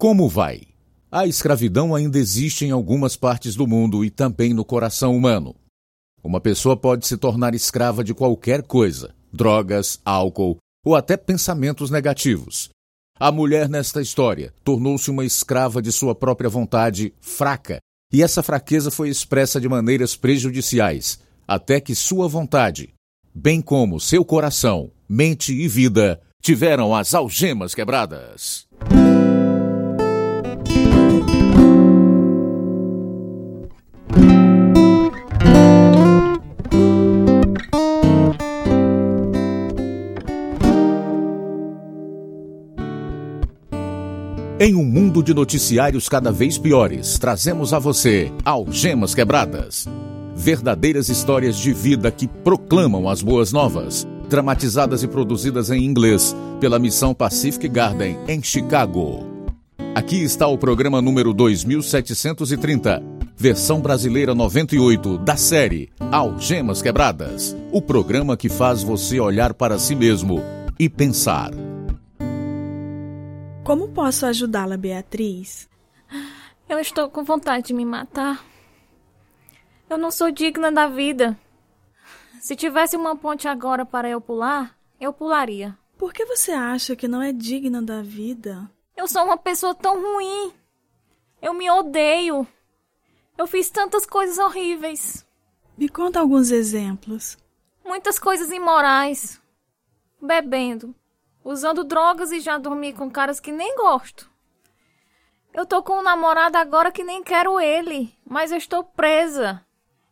Como vai? A escravidão ainda existe em algumas partes do mundo e também no coração humano. Uma pessoa pode se tornar escrava de qualquer coisa: drogas, álcool ou até pensamentos negativos. A mulher nesta história tornou-se uma escrava de sua própria vontade, fraca, e essa fraqueza foi expressa de maneiras prejudiciais, até que sua vontade, bem como seu coração, mente e vida, tiveram as algemas quebradas. Em um mundo de noticiários cada vez piores, trazemos a você Algemas Quebradas. Verdadeiras histórias de vida que proclamam as boas novas, dramatizadas e produzidas em inglês pela missão Pacific Garden em Chicago. Aqui está o programa número 2730, versão brasileira 98 da série Algemas Quebradas, o programa que faz você olhar para si mesmo e pensar. Como posso ajudá-la, Beatriz? Eu estou com vontade de me matar. Eu não sou digna da vida. Se tivesse uma ponte agora para eu pular, eu pularia. Por que você acha que não é digna da vida? Eu sou uma pessoa tão ruim. Eu me odeio. Eu fiz tantas coisas horríveis. Me conta alguns exemplos. Muitas coisas imorais. Bebendo, usando drogas e já dormi com caras que nem gosto. Eu tô com um namorado agora que nem quero ele, mas eu estou presa.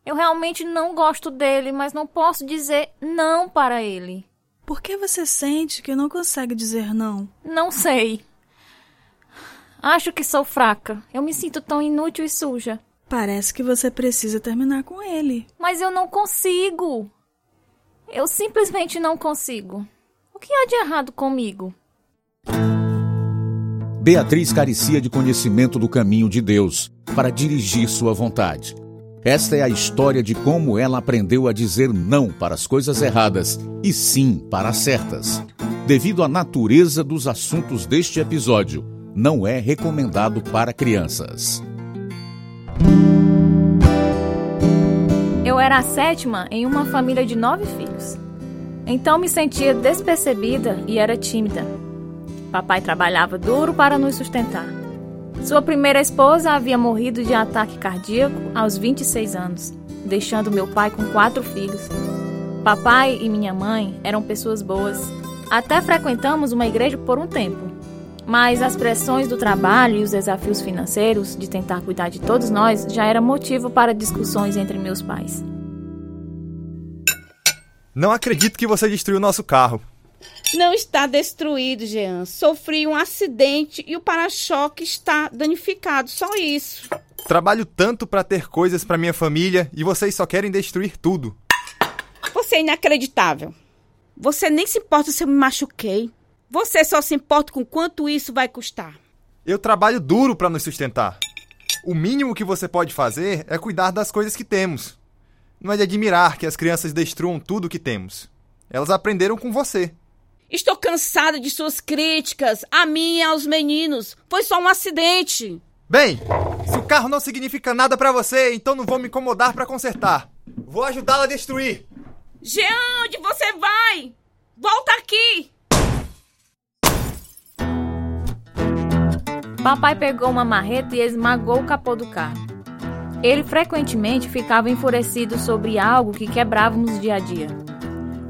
Eu realmente não gosto dele, mas não posso dizer não para ele. Por que você sente que não consegue dizer não? Não sei. Acho que sou fraca. Eu me sinto tão inútil e suja. Parece que você precisa terminar com ele. Mas eu não consigo. Eu simplesmente não consigo. O que há de errado comigo? Beatriz carecia de conhecimento do caminho de Deus para dirigir sua vontade. Esta é a história de como ela aprendeu a dizer não para as coisas erradas e sim para as certas. Devido à natureza dos assuntos deste episódio, não é recomendado para crianças. Eu era a sétima em uma família de nove filhos. Então me sentia despercebida e era tímida. Papai trabalhava duro para nos sustentar. Sua primeira esposa havia morrido de ataque cardíaco aos 26 anos, deixando meu pai com quatro filhos. Papai e minha mãe eram pessoas boas. Até frequentamos uma igreja por um tempo. Mas as pressões do trabalho e os desafios financeiros de tentar cuidar de todos nós já era motivo para discussões entre meus pais. Não acredito que você destruiu nosso carro. Não está destruído, Jean. Sofri um acidente e o para-choque está danificado, só isso. Trabalho tanto para ter coisas para minha família e vocês só querem destruir tudo. Você é inacreditável. Você nem se importa se eu me machuquei. Você só se importa com quanto isso vai custar. Eu trabalho duro para nos sustentar. O mínimo que você pode fazer é cuidar das coisas que temos. Não é de admirar que as crianças destruam tudo que temos. Elas aprenderam com você. Estou cansada de suas críticas a mim e aos meninos. Foi só um acidente. Bem, se o carro não significa nada para você, então não vou me incomodar para consertar. Vou ajudá-la a destruir. Jean, onde você vai? Volta aqui! Papai pegou uma marreta e esmagou o capô do carro. Ele frequentemente ficava enfurecido sobre algo que quebrávamos dia a dia.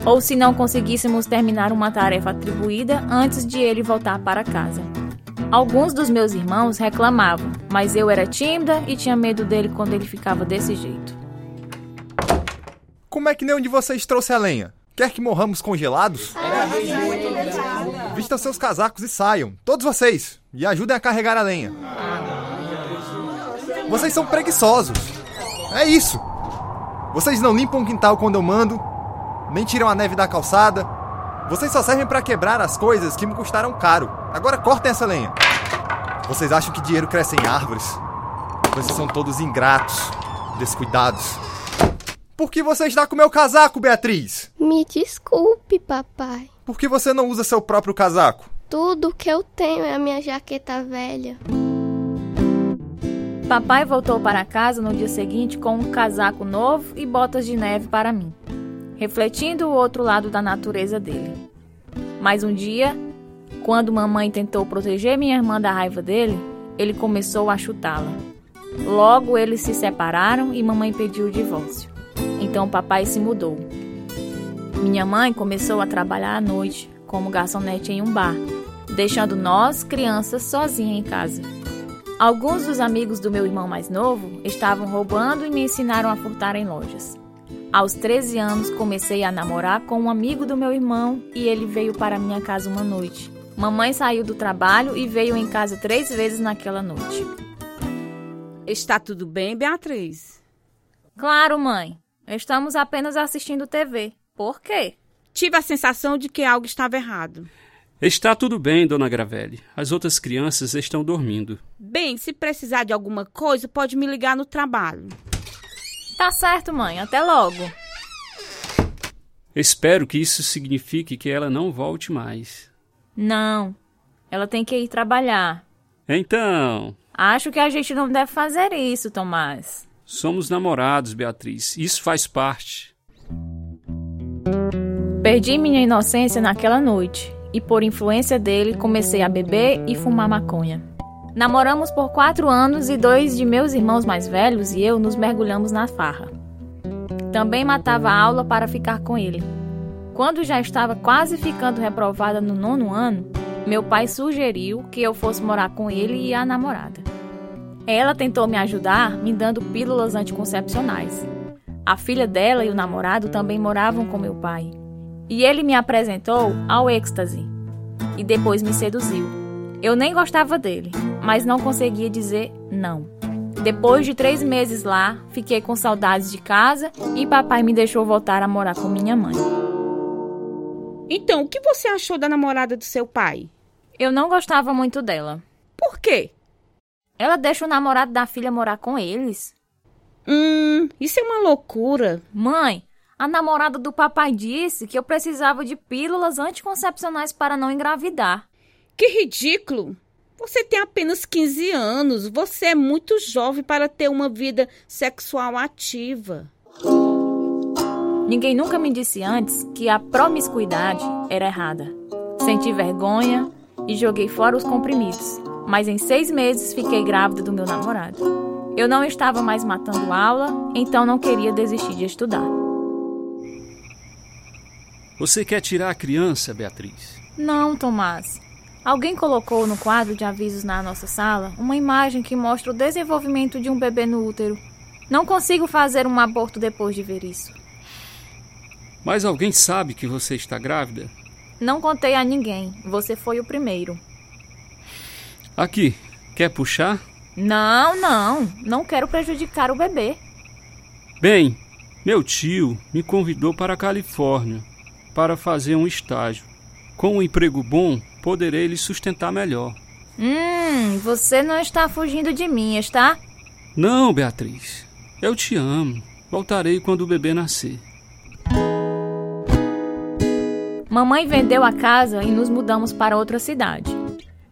Ou se não conseguíssemos terminar uma tarefa atribuída antes de ele voltar para casa. Alguns dos meus irmãos reclamavam, mas eu era tímida e tinha medo dele quando ele ficava desse jeito. Como é que nenhum de vocês trouxe a lenha? Quer que morramos congelados? Vistam seus casacos e saiam, todos vocês, e ajudem a carregar a lenha. Vocês são preguiçosos. É isso. Vocês não limpam o quintal quando eu mando, nem tiram a neve da calçada. Vocês só servem para quebrar as coisas que me custaram caro. Agora cortem essa lenha. Vocês acham que dinheiro cresce em árvores? Vocês são todos ingratos, descuidados. Por que você está com meu casaco, Beatriz? Me desculpe, papai. Por que você não usa seu próprio casaco? Tudo que eu tenho é a minha jaqueta velha. Papai voltou para casa no dia seguinte com um casaco novo e botas de neve para mim, refletindo o outro lado da natureza dele. Mas um dia, quando mamãe tentou proteger minha irmã da raiva dele, ele começou a chutá-la. Logo eles se separaram e mamãe pediu o divórcio. Então papai se mudou. Minha mãe começou a trabalhar à noite como garçonete em um bar, deixando nós, crianças, sozinhas em casa. Alguns dos amigos do meu irmão mais novo estavam roubando e me ensinaram a furtar em lojas. Aos 13 anos, comecei a namorar com um amigo do meu irmão e ele veio para minha casa uma noite. Mamãe saiu do trabalho e veio em casa três vezes naquela noite. Está tudo bem, Beatriz? Claro, mãe. Estamos apenas assistindo TV. Por quê? Tive a sensação de que algo estava errado. Está tudo bem, dona Gravelli. As outras crianças estão dormindo. Bem, se precisar de alguma coisa, pode me ligar no trabalho. Tá certo, mãe. Até logo. Espero que isso signifique que ela não volte mais. Não. Ela tem que ir trabalhar. Então. Acho que a gente não deve fazer isso, Tomás. Somos namorados, Beatriz. Isso faz parte. Perdi minha inocência naquela noite e, por influência dele, comecei a beber e fumar maconha. Namoramos por quatro anos e dois de meus irmãos mais velhos e eu nos mergulhamos na farra. Também matava a aula para ficar com ele. Quando já estava quase ficando reprovada no nono ano, meu pai sugeriu que eu fosse morar com ele e a namorada. Ela tentou me ajudar me dando pílulas anticoncepcionais. A filha dela e o namorado também moravam com meu pai. E ele me apresentou ao êxtase. E depois me seduziu. Eu nem gostava dele, mas não conseguia dizer não. Depois de três meses lá, fiquei com saudades de casa e papai me deixou voltar a morar com minha mãe. Então, o que você achou da namorada do seu pai? Eu não gostava muito dela. Por quê? Ela deixa o namorado da filha morar com eles. Hum, isso é uma loucura. Mãe, a namorada do papai disse que eu precisava de pílulas anticoncepcionais para não engravidar. Que ridículo! Você tem apenas 15 anos. Você é muito jovem para ter uma vida sexual ativa. Ninguém nunca me disse antes que a promiscuidade era errada. Senti vergonha e joguei fora os comprimidos. Mas em seis meses fiquei grávida do meu namorado. Eu não estava mais matando aula, então não queria desistir de estudar. Você quer tirar a criança, Beatriz? Não, Tomás. Alguém colocou no quadro de avisos na nossa sala uma imagem que mostra o desenvolvimento de um bebê no útero. Não consigo fazer um aborto depois de ver isso. Mas alguém sabe que você está grávida? Não contei a ninguém. Você foi o primeiro. Aqui, quer puxar? Não, não. Não quero prejudicar o bebê. Bem, meu tio me convidou para a Califórnia para fazer um estágio. Com um emprego bom, poderei lhe sustentar melhor. Hum, você não está fugindo de mim, está? Não, Beatriz. Eu te amo. Voltarei quando o bebê nascer. Mamãe vendeu a casa e nos mudamos para outra cidade.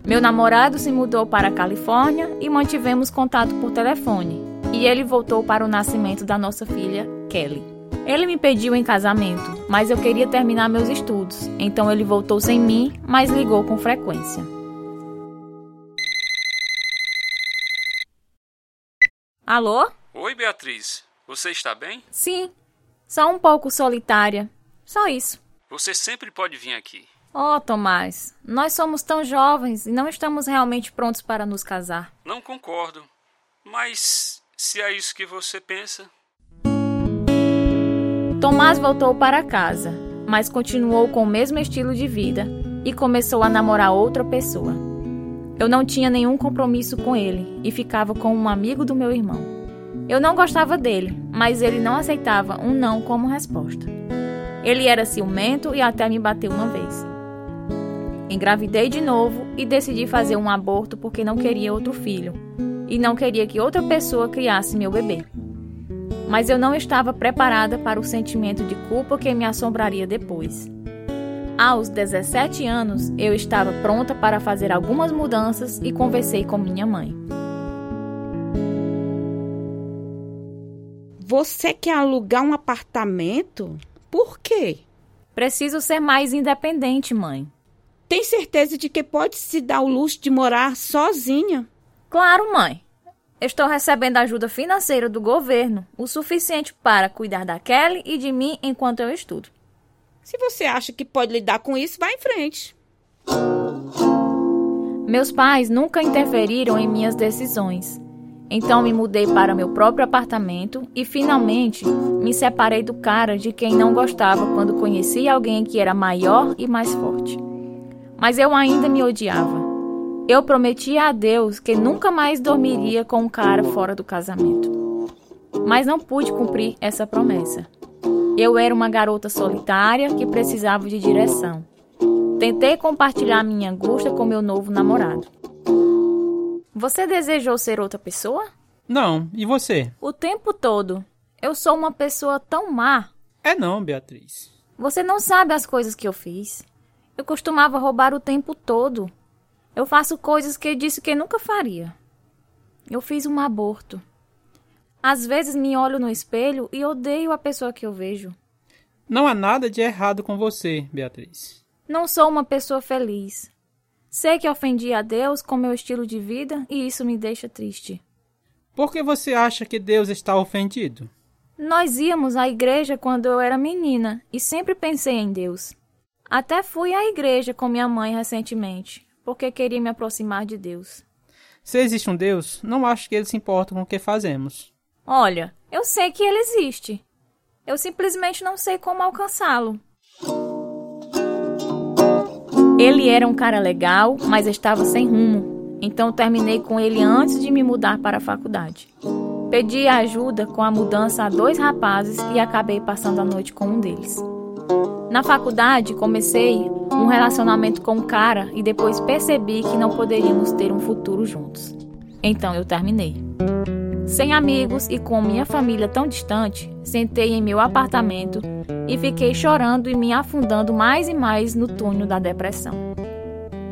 Meu namorado se mudou para a Califórnia e mantivemos contato por telefone. E ele voltou para o nascimento da nossa filha, Kelly. Ele me pediu em casamento, mas eu queria terminar meus estudos, então ele voltou sem mim, mas ligou com frequência. Alô? Oi, Beatriz. Você está bem? Sim. Só um pouco solitária. Só isso. Você sempre pode vir aqui. Oh, Tomás, nós somos tão jovens e não estamos realmente prontos para nos casar. Não concordo. Mas se é isso que você pensa. Tomás voltou para casa, mas continuou com o mesmo estilo de vida e começou a namorar outra pessoa. Eu não tinha nenhum compromisso com ele e ficava com um amigo do meu irmão. Eu não gostava dele, mas ele não aceitava um não como resposta. Ele era ciumento e até me bateu uma vez. Engravidei de novo e decidi fazer um aborto porque não queria outro filho e não queria que outra pessoa criasse meu bebê. Mas eu não estava preparada para o sentimento de culpa que me assombraria depois. Aos 17 anos, eu estava pronta para fazer algumas mudanças e conversei com minha mãe. Você quer alugar um apartamento? Por quê? Preciso ser mais independente, mãe. Tem certeza de que pode se dar o luxo de morar sozinha? Claro, mãe. Estou recebendo ajuda financeira do governo, o suficiente para cuidar da Kelly e de mim enquanto eu estudo. Se você acha que pode lidar com isso, vá em frente. Meus pais nunca interferiram em minhas decisões. Então me mudei para meu próprio apartamento e finalmente me separei do cara de quem não gostava quando conheci alguém que era maior e mais forte. Mas eu ainda me odiava. Eu prometia a Deus que nunca mais dormiria com um cara fora do casamento. Mas não pude cumprir essa promessa. Eu era uma garota solitária que precisava de direção. Tentei compartilhar minha angústia com meu novo namorado. Você desejou ser outra pessoa? Não, e você? O tempo todo. Eu sou uma pessoa tão má. É não, Beatriz. Você não sabe as coisas que eu fiz. Eu costumava roubar o tempo todo. Eu faço coisas que disse que nunca faria. Eu fiz um aborto. Às vezes me olho no espelho e odeio a pessoa que eu vejo. Não há nada de errado com você, Beatriz. Não sou uma pessoa feliz. Sei que ofendi a Deus com meu estilo de vida e isso me deixa triste. Por que você acha que Deus está ofendido? Nós íamos à igreja quando eu era menina e sempre pensei em Deus. Até fui à igreja com minha mãe recentemente porque queria me aproximar de Deus. Se existe um Deus, não acho que ele se importa com o que fazemos. Olha, eu sei que ele existe. Eu simplesmente não sei como alcançá-lo. Ele era um cara legal, mas estava sem rumo. Então terminei com ele antes de me mudar para a faculdade. Pedi ajuda com a mudança a dois rapazes e acabei passando a noite com um deles. Na faculdade, comecei um relacionamento com um cara e depois percebi que não poderíamos ter um futuro juntos. Então eu terminei. Sem amigos e com minha família tão distante, sentei em meu apartamento e fiquei chorando e me afundando mais e mais no túnel da depressão.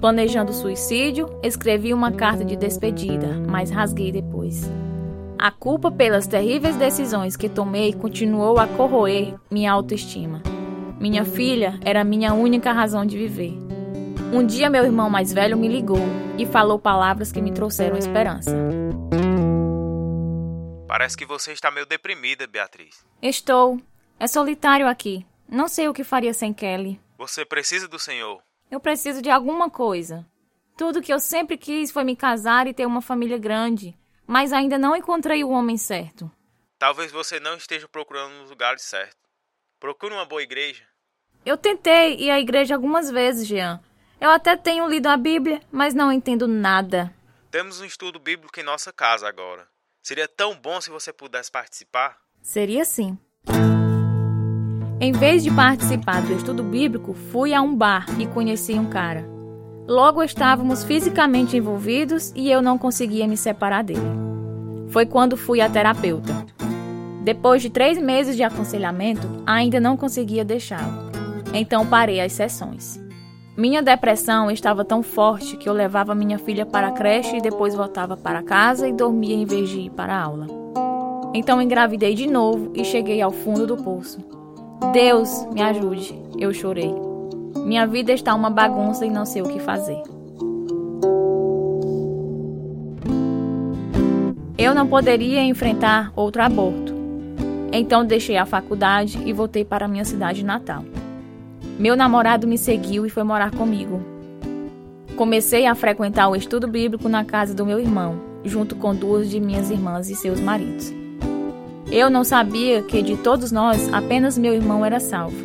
Planejando suicídio, escrevi uma carta de despedida, mas rasguei depois. A culpa pelas terríveis decisões que tomei continuou a corroer minha autoestima. Minha filha era a minha única razão de viver. Um dia, meu irmão mais velho me ligou e falou palavras que me trouxeram esperança. Parece que você está meio deprimida, Beatriz. Estou. É solitário aqui. Não sei o que faria sem Kelly. Você precisa do Senhor. Eu preciso de alguma coisa. Tudo que eu sempre quis foi me casar e ter uma família grande, mas ainda não encontrei o homem certo. Talvez você não esteja procurando nos lugares certos. Procure uma boa igreja. Eu tentei ir à igreja algumas vezes, Jean. Eu até tenho lido a Bíblia, mas não entendo nada. Temos um estudo bíblico em nossa casa agora. Seria tão bom se você pudesse participar? Seria sim. Em vez de participar do estudo bíblico, fui a um bar e conheci um cara. Logo estávamos fisicamente envolvidos e eu não conseguia me separar dele. Foi quando fui à terapeuta. Depois de três meses de aconselhamento, ainda não conseguia deixá-lo então parei as sessões. Minha depressão estava tão forte que eu levava minha filha para a creche e depois voltava para casa e dormia em vez de ir para a aula. Então engravidei de novo e cheguei ao fundo do poço. Deus, me ajude, eu chorei. Minha vida está uma bagunça e não sei o que fazer. Eu não poderia enfrentar outro aborto. Então deixei a faculdade e voltei para minha cidade natal. Meu namorado me seguiu e foi morar comigo. Comecei a frequentar o estudo bíblico na casa do meu irmão, junto com duas de minhas irmãs e seus maridos. Eu não sabia que de todos nós apenas meu irmão era salvo.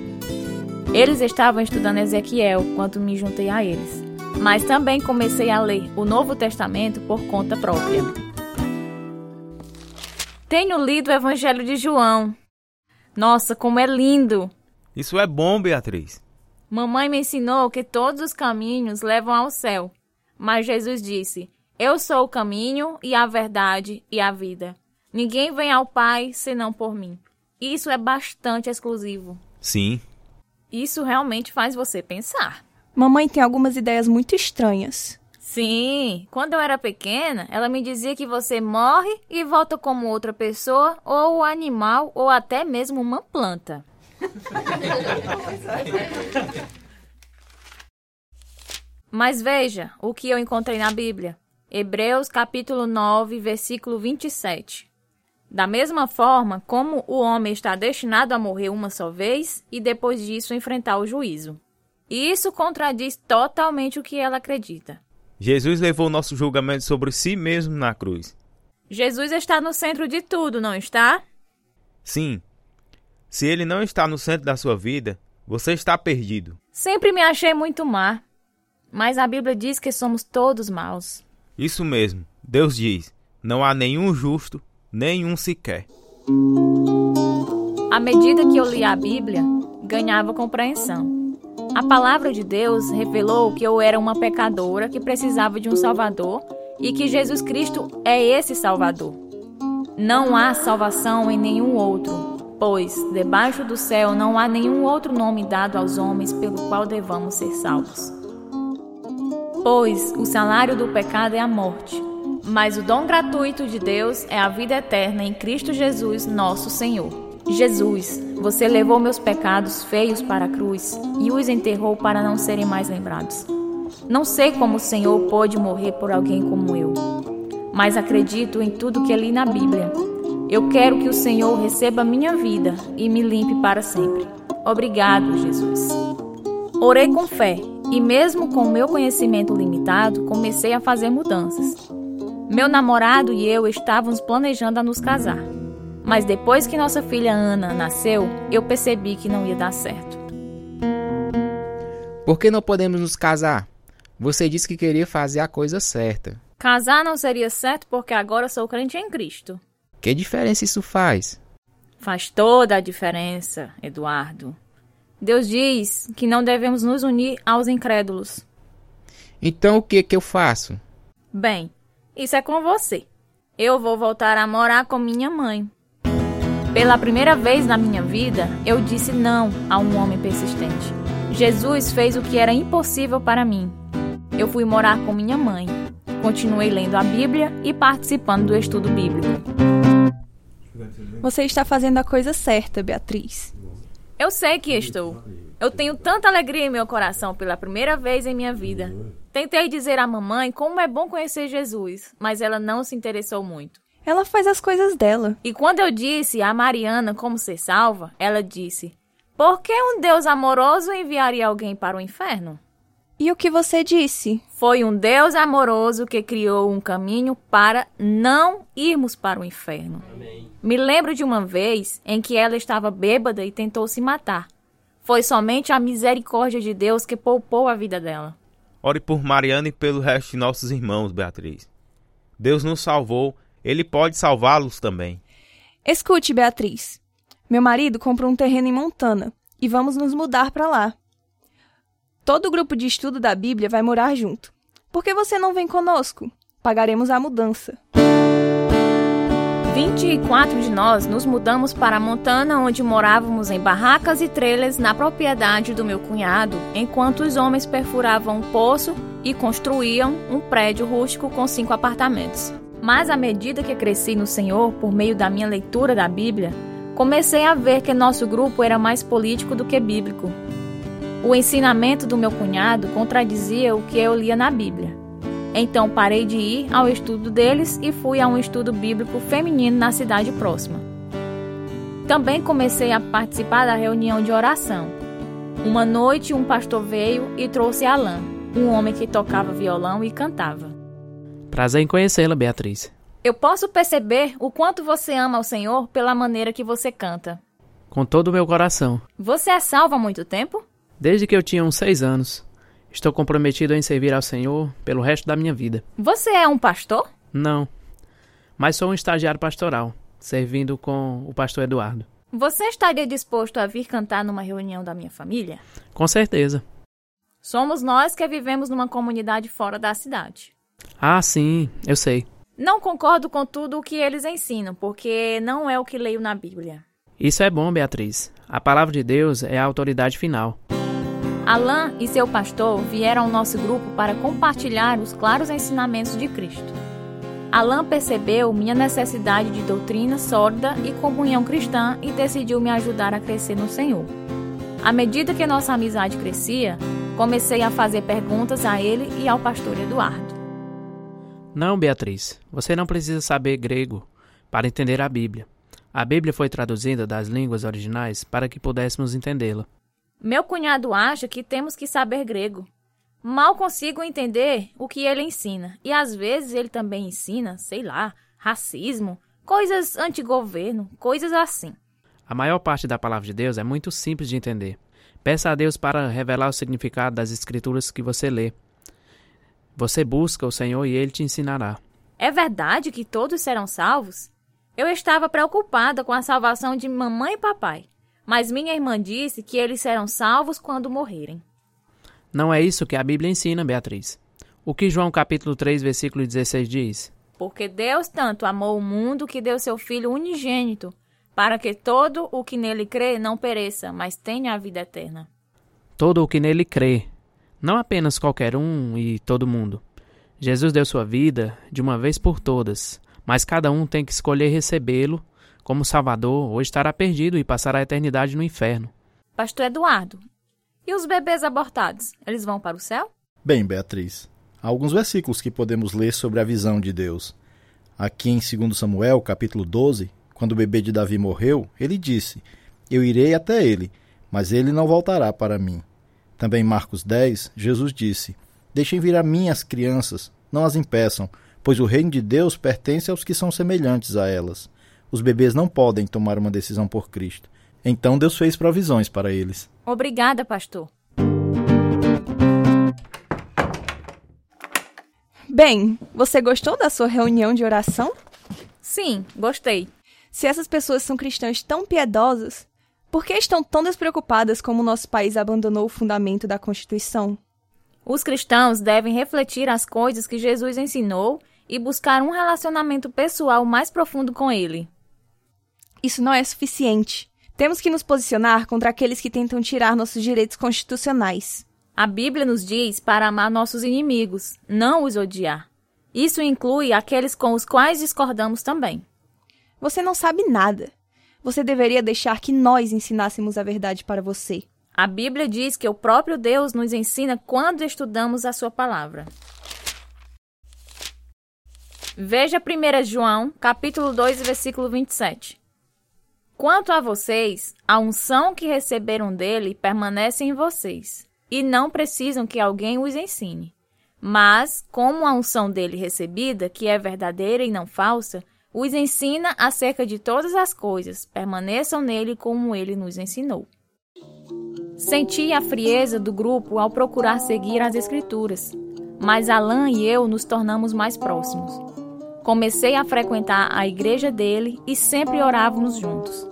Eles estavam estudando Ezequiel quando me juntei a eles, mas também comecei a ler o Novo Testamento por conta própria. Tenho lido o Evangelho de João. Nossa, como é lindo! Isso é bom, Beatriz. Mamãe me ensinou que todos os caminhos levam ao céu. Mas Jesus disse: Eu sou o caminho e a verdade e a vida. Ninguém vem ao Pai senão por mim. Isso é bastante exclusivo. Sim. Isso realmente faz você pensar. Mamãe tem algumas ideias muito estranhas. Sim, quando eu era pequena, ela me dizia que você morre e volta como outra pessoa, ou animal, ou até mesmo uma planta. Mas veja o que eu encontrei na Bíblia. Hebreus capítulo 9, versículo 27. Da mesma forma como o homem está destinado a morrer uma só vez e depois disso enfrentar o juízo. Isso contradiz totalmente o que ela acredita. Jesus levou nosso julgamento sobre si mesmo na cruz. Jesus está no centro de tudo, não está? Sim. Se ele não está no centro da sua vida, você está perdido. Sempre me achei muito má. Mas a Bíblia diz que somos todos maus. Isso mesmo. Deus diz: não há nenhum justo, nenhum sequer. À medida que eu lia a Bíblia, ganhava compreensão. A palavra de Deus revelou que eu era uma pecadora que precisava de um Salvador e que Jesus Cristo é esse Salvador. Não há salvação em nenhum outro, pois debaixo do céu não há nenhum outro nome dado aos homens pelo qual devamos ser salvos. Pois o salário do pecado é a morte, mas o dom gratuito de Deus é a vida eterna em Cristo Jesus, nosso Senhor. Jesus, você levou meus pecados feios para a cruz e os enterrou para não serem mais lembrados. Não sei como o Senhor pôde morrer por alguém como eu, mas acredito em tudo que li na Bíblia. Eu quero que o Senhor receba minha vida e me limpe para sempre. Obrigado, Jesus. Orei com fé e, mesmo com o meu conhecimento limitado, comecei a fazer mudanças. Meu namorado e eu estávamos planejando a nos casar. Mas depois que nossa filha Ana nasceu, eu percebi que não ia dar certo. Por que não podemos nos casar? Você disse que queria fazer a coisa certa. Casar não seria certo porque agora sou crente em Cristo. Que diferença isso faz? Faz toda a diferença, Eduardo. Deus diz que não devemos nos unir aos incrédulos. Então o que que eu faço? Bem, isso é com você. Eu vou voltar a morar com minha mãe. Pela primeira vez na minha vida, eu disse não a um homem persistente. Jesus fez o que era impossível para mim. Eu fui morar com minha mãe. Continuei lendo a Bíblia e participando do estudo bíblico. Você está fazendo a coisa certa, Beatriz. Eu sei que estou. Eu tenho tanta alegria em meu coração pela primeira vez em minha vida. Tentei dizer à mamãe como é bom conhecer Jesus, mas ela não se interessou muito. Ela faz as coisas dela. E quando eu disse a Mariana como ser salva, ela disse: Por que um Deus amoroso enviaria alguém para o inferno? E o que você disse? Foi um Deus amoroso que criou um caminho para não irmos para o inferno. Amém. Me lembro de uma vez em que ela estava bêbada e tentou se matar. Foi somente a misericórdia de Deus que poupou a vida dela. Ore por Mariana e pelo resto de nossos irmãos, Beatriz. Deus nos salvou, ele pode salvá-los também. Escute, Beatriz. Meu marido comprou um terreno em Montana e vamos nos mudar para lá. Todo o grupo de estudo da Bíblia vai morar junto. Por que você não vem conosco? Pagaremos a mudança. 24 de nós nos mudamos para Montana, onde morávamos em barracas e trailers na propriedade do meu cunhado, enquanto os homens perfuravam um poço e construíam um prédio rústico com cinco apartamentos. Mas à medida que cresci no Senhor, por meio da minha leitura da Bíblia, comecei a ver que nosso grupo era mais político do que bíblico. O ensinamento do meu cunhado contradizia o que eu lia na Bíblia. Então parei de ir ao estudo deles e fui a um estudo bíblico feminino na cidade próxima. Também comecei a participar da reunião de oração. Uma noite, um pastor veio e trouxe Alain, um homem que tocava violão e cantava. Prazer em conhecê-la, Beatriz. Eu posso perceber o quanto você ama o Senhor pela maneira que você canta. Com todo o meu coração. Você é salvo há muito tempo? Desde que eu tinha uns seis anos. Estou comprometido em servir ao Senhor pelo resto da minha vida. Você é um pastor? Não, mas sou um estagiário pastoral, servindo com o pastor Eduardo. Você estaria disposto a vir cantar numa reunião da minha família? Com certeza. Somos nós que vivemos numa comunidade fora da cidade. Ah, sim, eu sei. Não concordo com tudo o que eles ensinam, porque não é o que leio na Bíblia. Isso é bom, Beatriz. A palavra de Deus é a autoridade final. Alain e seu pastor vieram ao nosso grupo para compartilhar os claros ensinamentos de Cristo. Alain percebeu minha necessidade de doutrina sólida e comunhão cristã e decidiu me ajudar a crescer no Senhor. À medida que nossa amizade crescia, comecei a fazer perguntas a ele e ao pastor Eduardo. Não, Beatriz, você não precisa saber grego para entender a Bíblia. A Bíblia foi traduzida das línguas originais para que pudéssemos entendê-la. Meu cunhado acha que temos que saber grego. Mal consigo entender o que ele ensina. E às vezes ele também ensina, sei lá, racismo, coisas anti-governo, coisas assim. A maior parte da palavra de Deus é muito simples de entender. Peça a Deus para revelar o significado das escrituras que você lê. Você busca o Senhor e ele te ensinará. É verdade que todos serão salvos? Eu estava preocupada com a salvação de mamãe e papai, mas minha irmã disse que eles serão salvos quando morrerem. Não é isso que a Bíblia ensina, Beatriz. O que João capítulo 3, versículo 16 diz? Porque Deus tanto amou o mundo que deu seu Filho unigênito, para que todo o que nele crê não pereça, mas tenha a vida eterna. Todo o que nele crê, não apenas qualquer um e todo mundo. Jesus deu sua vida de uma vez por todas, mas cada um tem que escolher recebê-lo como Salvador ou estará perdido e passará a eternidade no inferno. Pastor Eduardo, e os bebês abortados, eles vão para o céu? Bem, Beatriz, há alguns versículos que podemos ler sobre a visão de Deus. Aqui em 2 Samuel, capítulo 12, quando o bebê de Davi morreu, ele disse: Eu irei até ele, mas ele não voltará para mim. Também em Marcos 10, Jesus disse: Deixem vir a mim as crianças, não as impeçam, pois o reino de Deus pertence aos que são semelhantes a elas. Os bebês não podem tomar uma decisão por Cristo. Então Deus fez provisões para eles. Obrigada, pastor. Bem, você gostou da sua reunião de oração? Sim, gostei. Se essas pessoas são cristãs tão piedosas, por que estão tão despreocupadas como o nosso país abandonou o fundamento da Constituição? Os cristãos devem refletir as coisas que Jesus ensinou e buscar um relacionamento pessoal mais profundo com ele. Isso não é suficiente. Temos que nos posicionar contra aqueles que tentam tirar nossos direitos constitucionais. A Bíblia nos diz para amar nossos inimigos, não os odiar. Isso inclui aqueles com os quais discordamos também. Você não sabe nada. Você deveria deixar que nós ensinássemos a verdade para você. A Bíblia diz que o próprio Deus nos ensina quando estudamos a sua palavra. Veja 1 João, capítulo 2, versículo 27. Quanto a vocês, a unção que receberam dele permanece em vocês, e não precisam que alguém os ensine. Mas, como a unção dele recebida, que é verdadeira e não falsa, os ensina acerca de todas as coisas, permaneçam nele como ele nos ensinou. Senti a frieza do grupo ao procurar seguir as Escrituras, mas Alain e eu nos tornamos mais próximos. Comecei a frequentar a igreja dele e sempre orávamos juntos.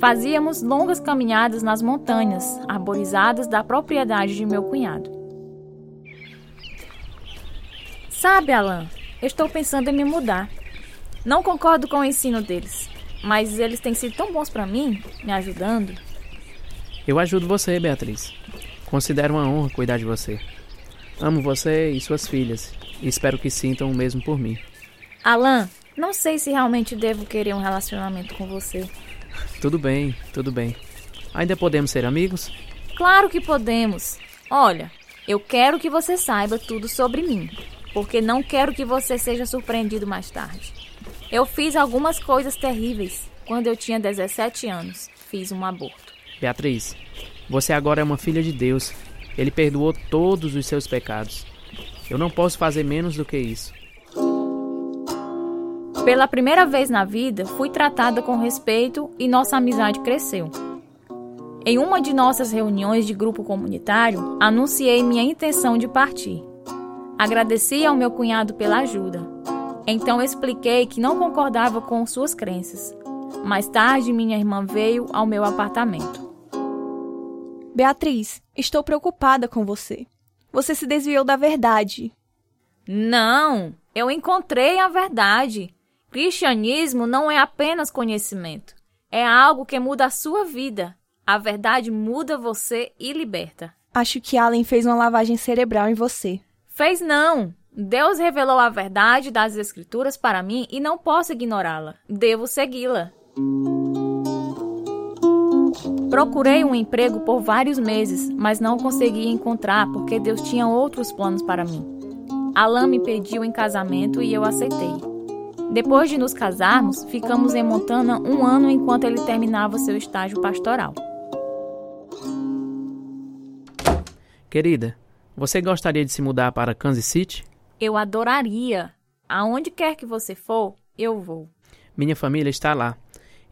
Fazíamos longas caminhadas nas montanhas, arborizadas da propriedade de meu cunhado. Sabe, Alan, estou pensando em me mudar. Não concordo com o ensino deles, mas eles têm sido tão bons para mim, me ajudando. Eu ajudo você, Beatriz. Considero uma honra cuidar de você. Amo você e suas filhas e espero que sintam o mesmo por mim. Alan, não sei se realmente devo querer um relacionamento com você. Tudo bem, tudo bem. Ainda podemos ser amigos? Claro que podemos. Olha, eu quero que você saiba tudo sobre mim, porque não quero que você seja surpreendido mais tarde. Eu fiz algumas coisas terríveis quando eu tinha 17 anos. Fiz um aborto. Beatriz, você agora é uma filha de Deus. Ele perdoou todos os seus pecados. Eu não posso fazer menos do que isso. Pela primeira vez na vida, fui tratada com respeito e nossa amizade cresceu. Em uma de nossas reuniões de grupo comunitário, anunciei minha intenção de partir. Agradeci ao meu cunhado pela ajuda. Então expliquei que não concordava com suas crenças. Mais tarde, minha irmã veio ao meu apartamento. Beatriz, estou preocupada com você. Você se desviou da verdade. Não, eu encontrei a verdade. Cristianismo não é apenas conhecimento. É algo que muda a sua vida. A verdade muda você e liberta. Acho que Allen fez uma lavagem cerebral em você. Fez não. Deus revelou a verdade das Escrituras para mim e não posso ignorá-la. Devo segui-la. Procurei um emprego por vários meses, mas não consegui encontrar porque Deus tinha outros planos para mim. Alain me pediu em casamento e eu aceitei. Depois de nos casarmos, ficamos em Montana um ano enquanto ele terminava seu estágio pastoral. Querida, você gostaria de se mudar para Kansas City? Eu adoraria. Aonde quer que você for, eu vou. Minha família está lá,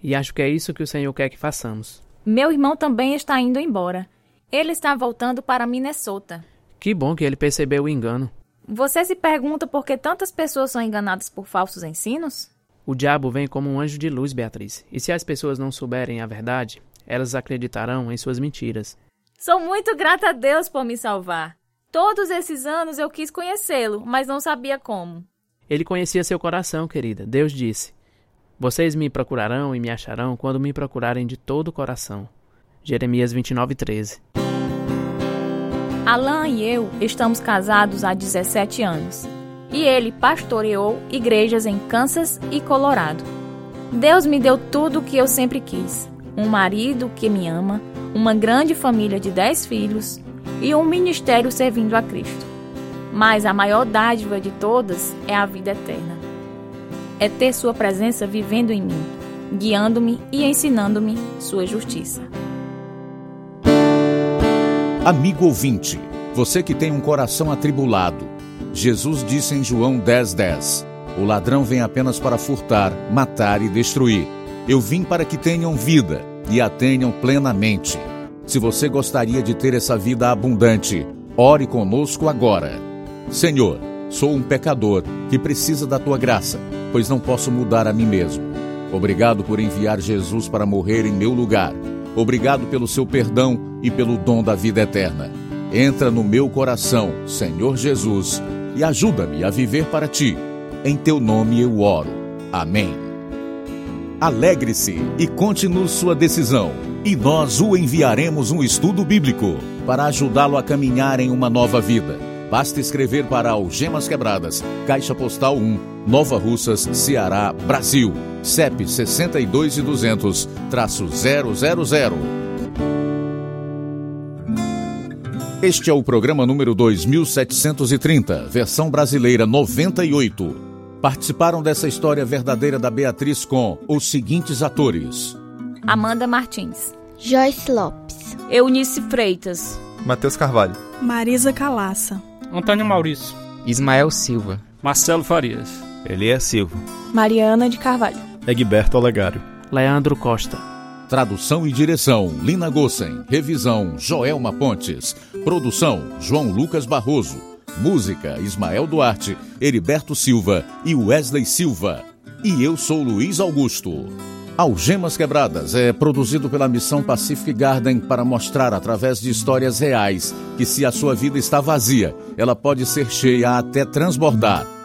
e acho que é isso que o Senhor quer que façamos. Meu irmão também está indo embora. Ele está voltando para Minnesota. Que bom que ele percebeu o engano. Você se pergunta por que tantas pessoas são enganadas por falsos ensinos? O diabo vem como um anjo de luz, Beatriz. E se as pessoas não souberem a verdade, elas acreditarão em suas mentiras. Sou muito grata a Deus por me salvar. Todos esses anos eu quis conhecê-lo, mas não sabia como. Ele conhecia seu coração, querida. Deus disse: Vocês me procurarão e me acharão quando me procurarem de todo o coração. Jeremias 29, 13. Alain e eu estamos casados há 17 anos. E ele pastoreou igrejas em Kansas e Colorado. Deus me deu tudo o que eu sempre quis: um marido que me ama, uma grande família de 10 filhos e um ministério servindo a Cristo. Mas a maior dádiva de todas é a vida eterna. É ter Sua presença vivendo em mim, guiando-me e ensinando-me Sua justiça. Amigo ouvinte, você que tem um coração atribulado, Jesus disse em João 10,10: 10, O ladrão vem apenas para furtar, matar e destruir. Eu vim para que tenham vida e a tenham plenamente. Se você gostaria de ter essa vida abundante, ore conosco agora. Senhor, sou um pecador que precisa da tua graça, pois não posso mudar a mim mesmo. Obrigado por enviar Jesus para morrer em meu lugar. Obrigado pelo seu perdão e pelo dom da vida eterna. Entra no meu coração, Senhor Jesus, e ajuda-me a viver para ti. Em teu nome eu oro. Amém. Alegre-se e conte-nos sua decisão, e nós o enviaremos um estudo bíblico para ajudá-lo a caminhar em uma nova vida. Basta escrever para Algemas Quebradas, Caixa Postal 1, Nova Russas, Ceará, Brasil. CEP 62 Este é o programa número 2730, versão brasileira 98. Participaram dessa história verdadeira da Beatriz com os seguintes atores: Amanda Martins, Joyce Lopes, Eunice Freitas, Matheus Carvalho, Marisa Calaça, Antônio Maurício, Ismael Silva, Marcelo Farias, Elias Silva, Mariana de Carvalho, Egberto Olegário, Leandro Costa. Tradução e direção: Lina Gossen. Revisão: Joelma Pontes. Produção: João Lucas Barroso. Música: Ismael Duarte, Heriberto Silva e Wesley Silva. E eu sou Luiz Augusto. Algemas Quebradas é produzido pela Missão Pacific Garden para mostrar através de histórias reais que se a sua vida está vazia, ela pode ser cheia até transbordar.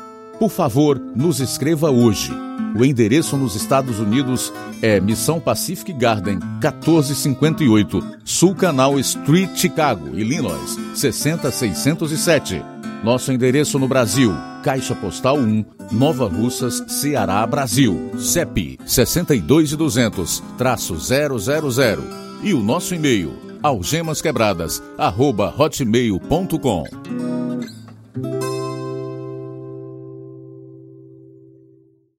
Por favor, nos escreva hoje. O endereço nos Estados Unidos é Missão Pacific Garden, 1458, Sul Canal Street, Chicago, Illinois, 60607. Nosso endereço no Brasil, Caixa Postal 1, Nova Russas, Ceará, Brasil, CEP 62200, traço 000. E o nosso e-mail, algemasquebradas, arroba hotmail.com.